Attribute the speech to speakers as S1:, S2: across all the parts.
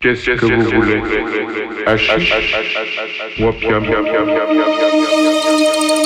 S1: Qu'est-ce que vous voulez Hashish Wapiam
S2: Thank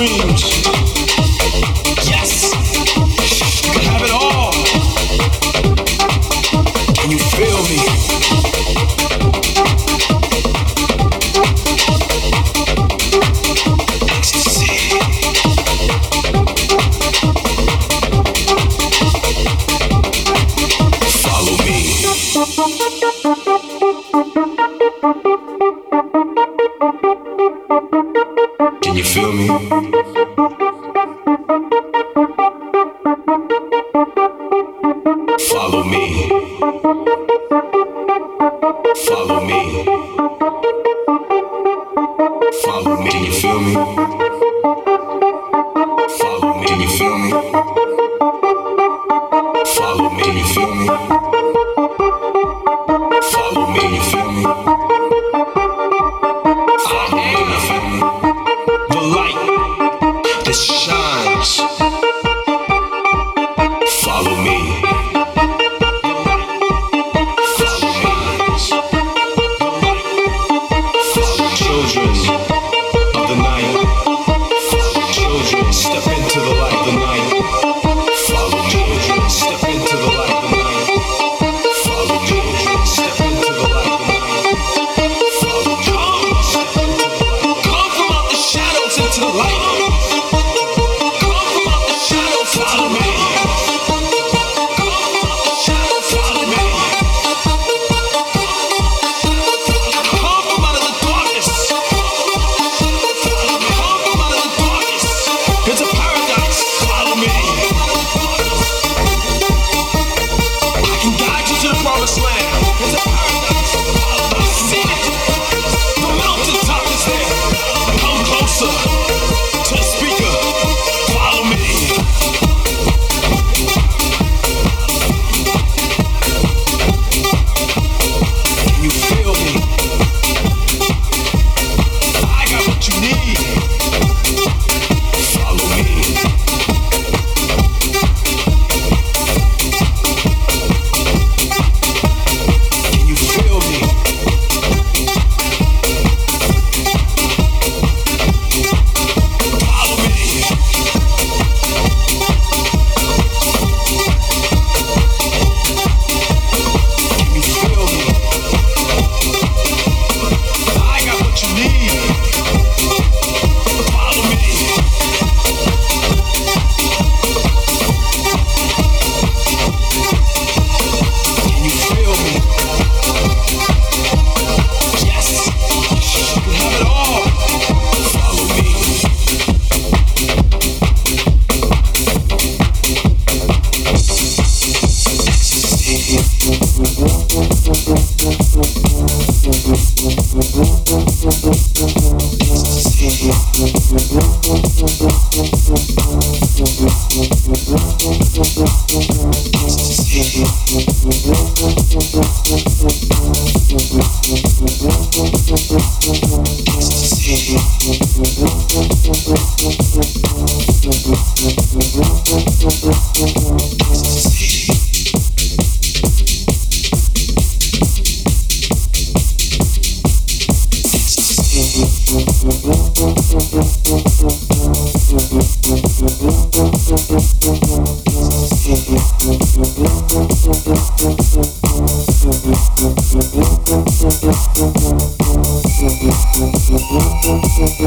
S2: you.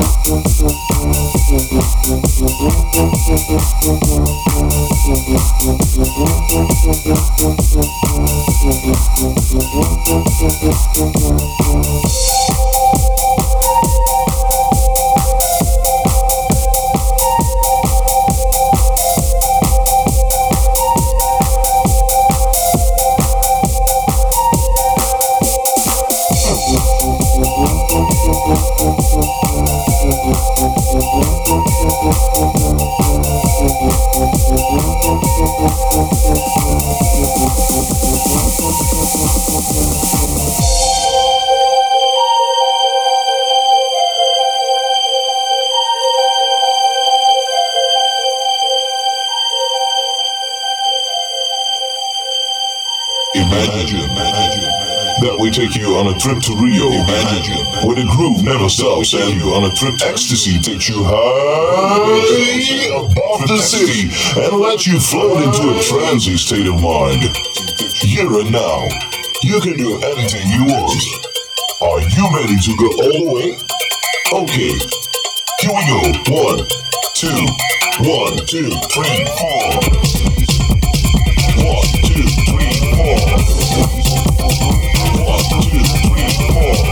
S2: Thank you.
S3: Trip to Rio. Imagine where the groove never stops. And you on a trip ecstasy takes you high above the city and lets you float into a transy state of mind. Here and now, you can do anything you want. Are you ready to go all the way? Okay, here we go. One, two, one, two, three, four.
S4: Trip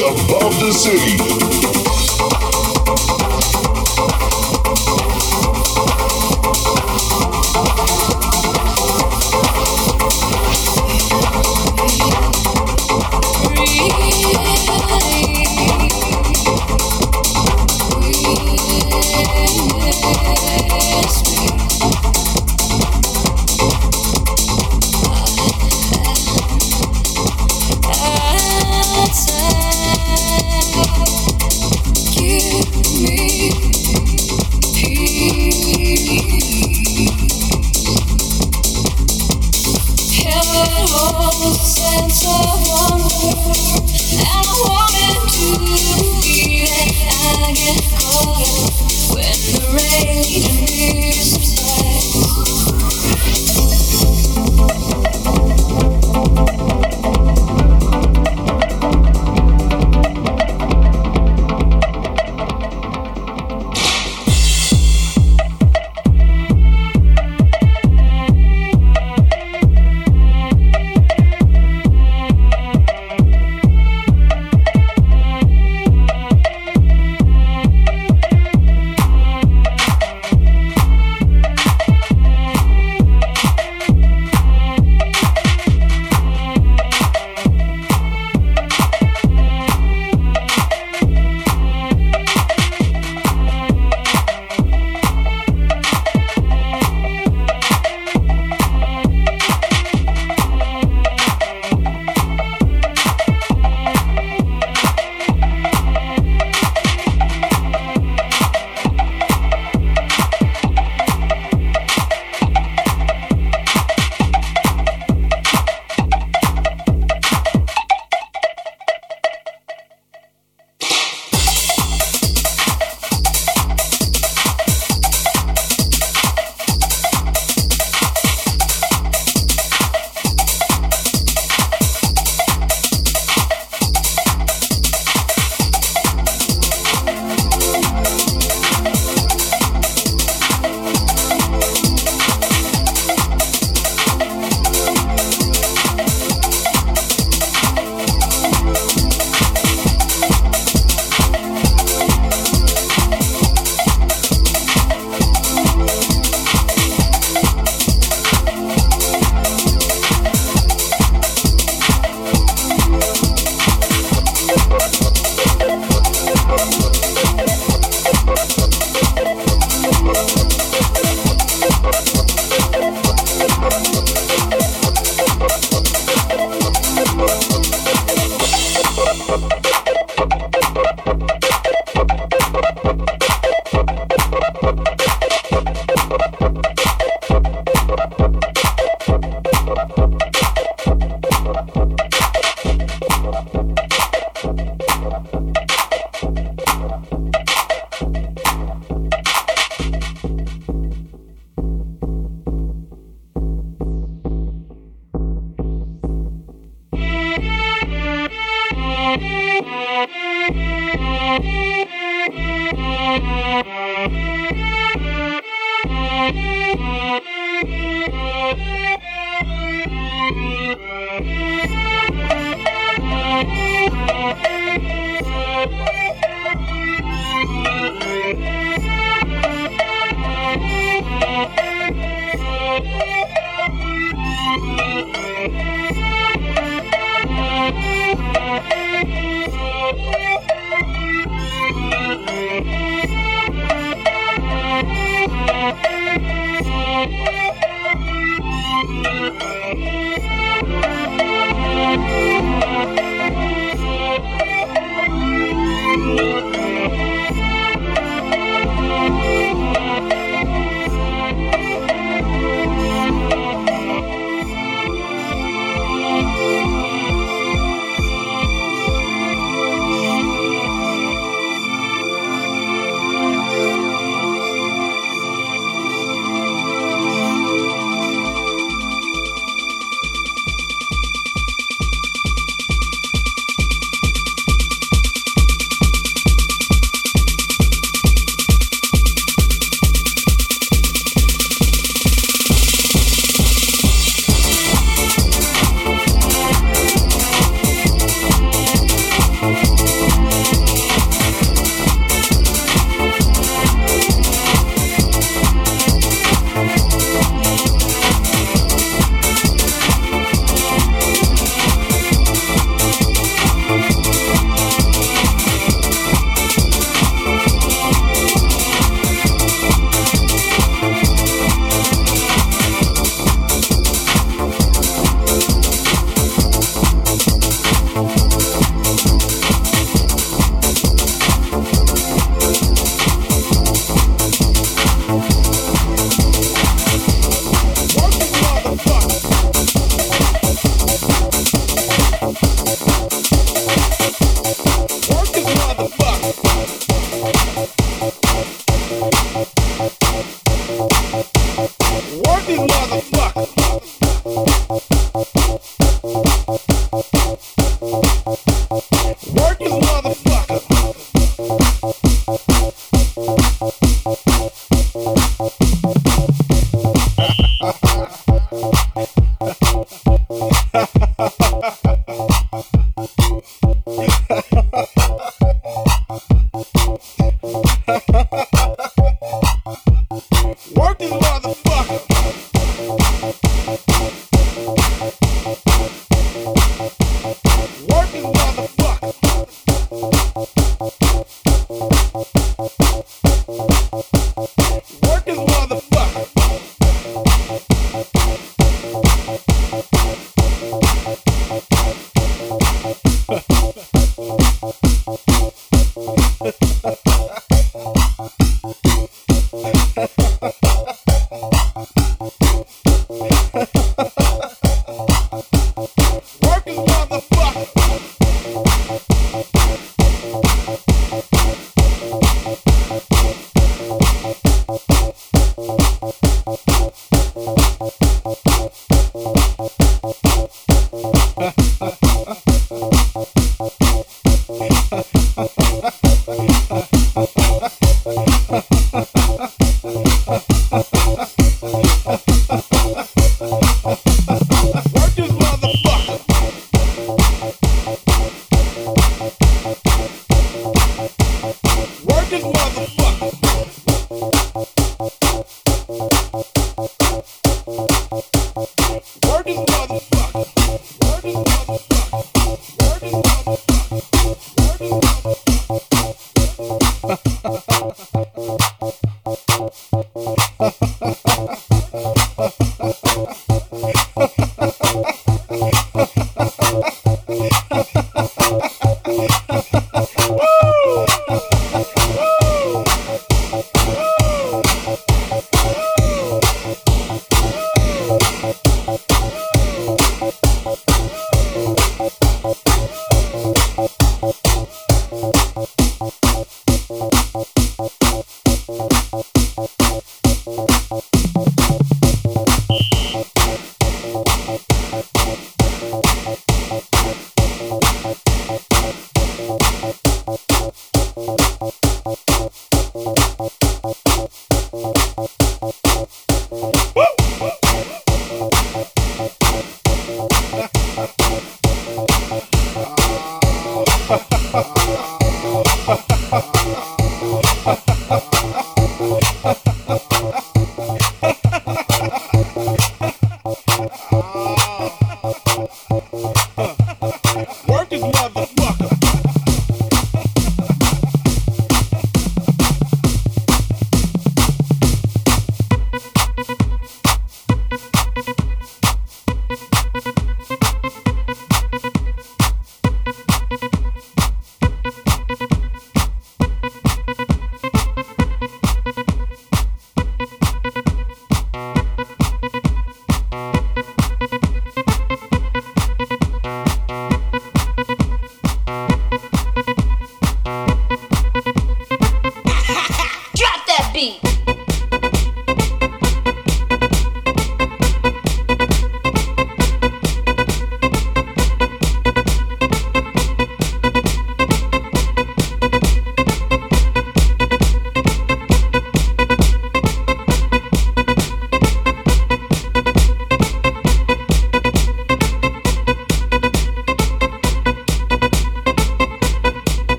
S5: Above the city.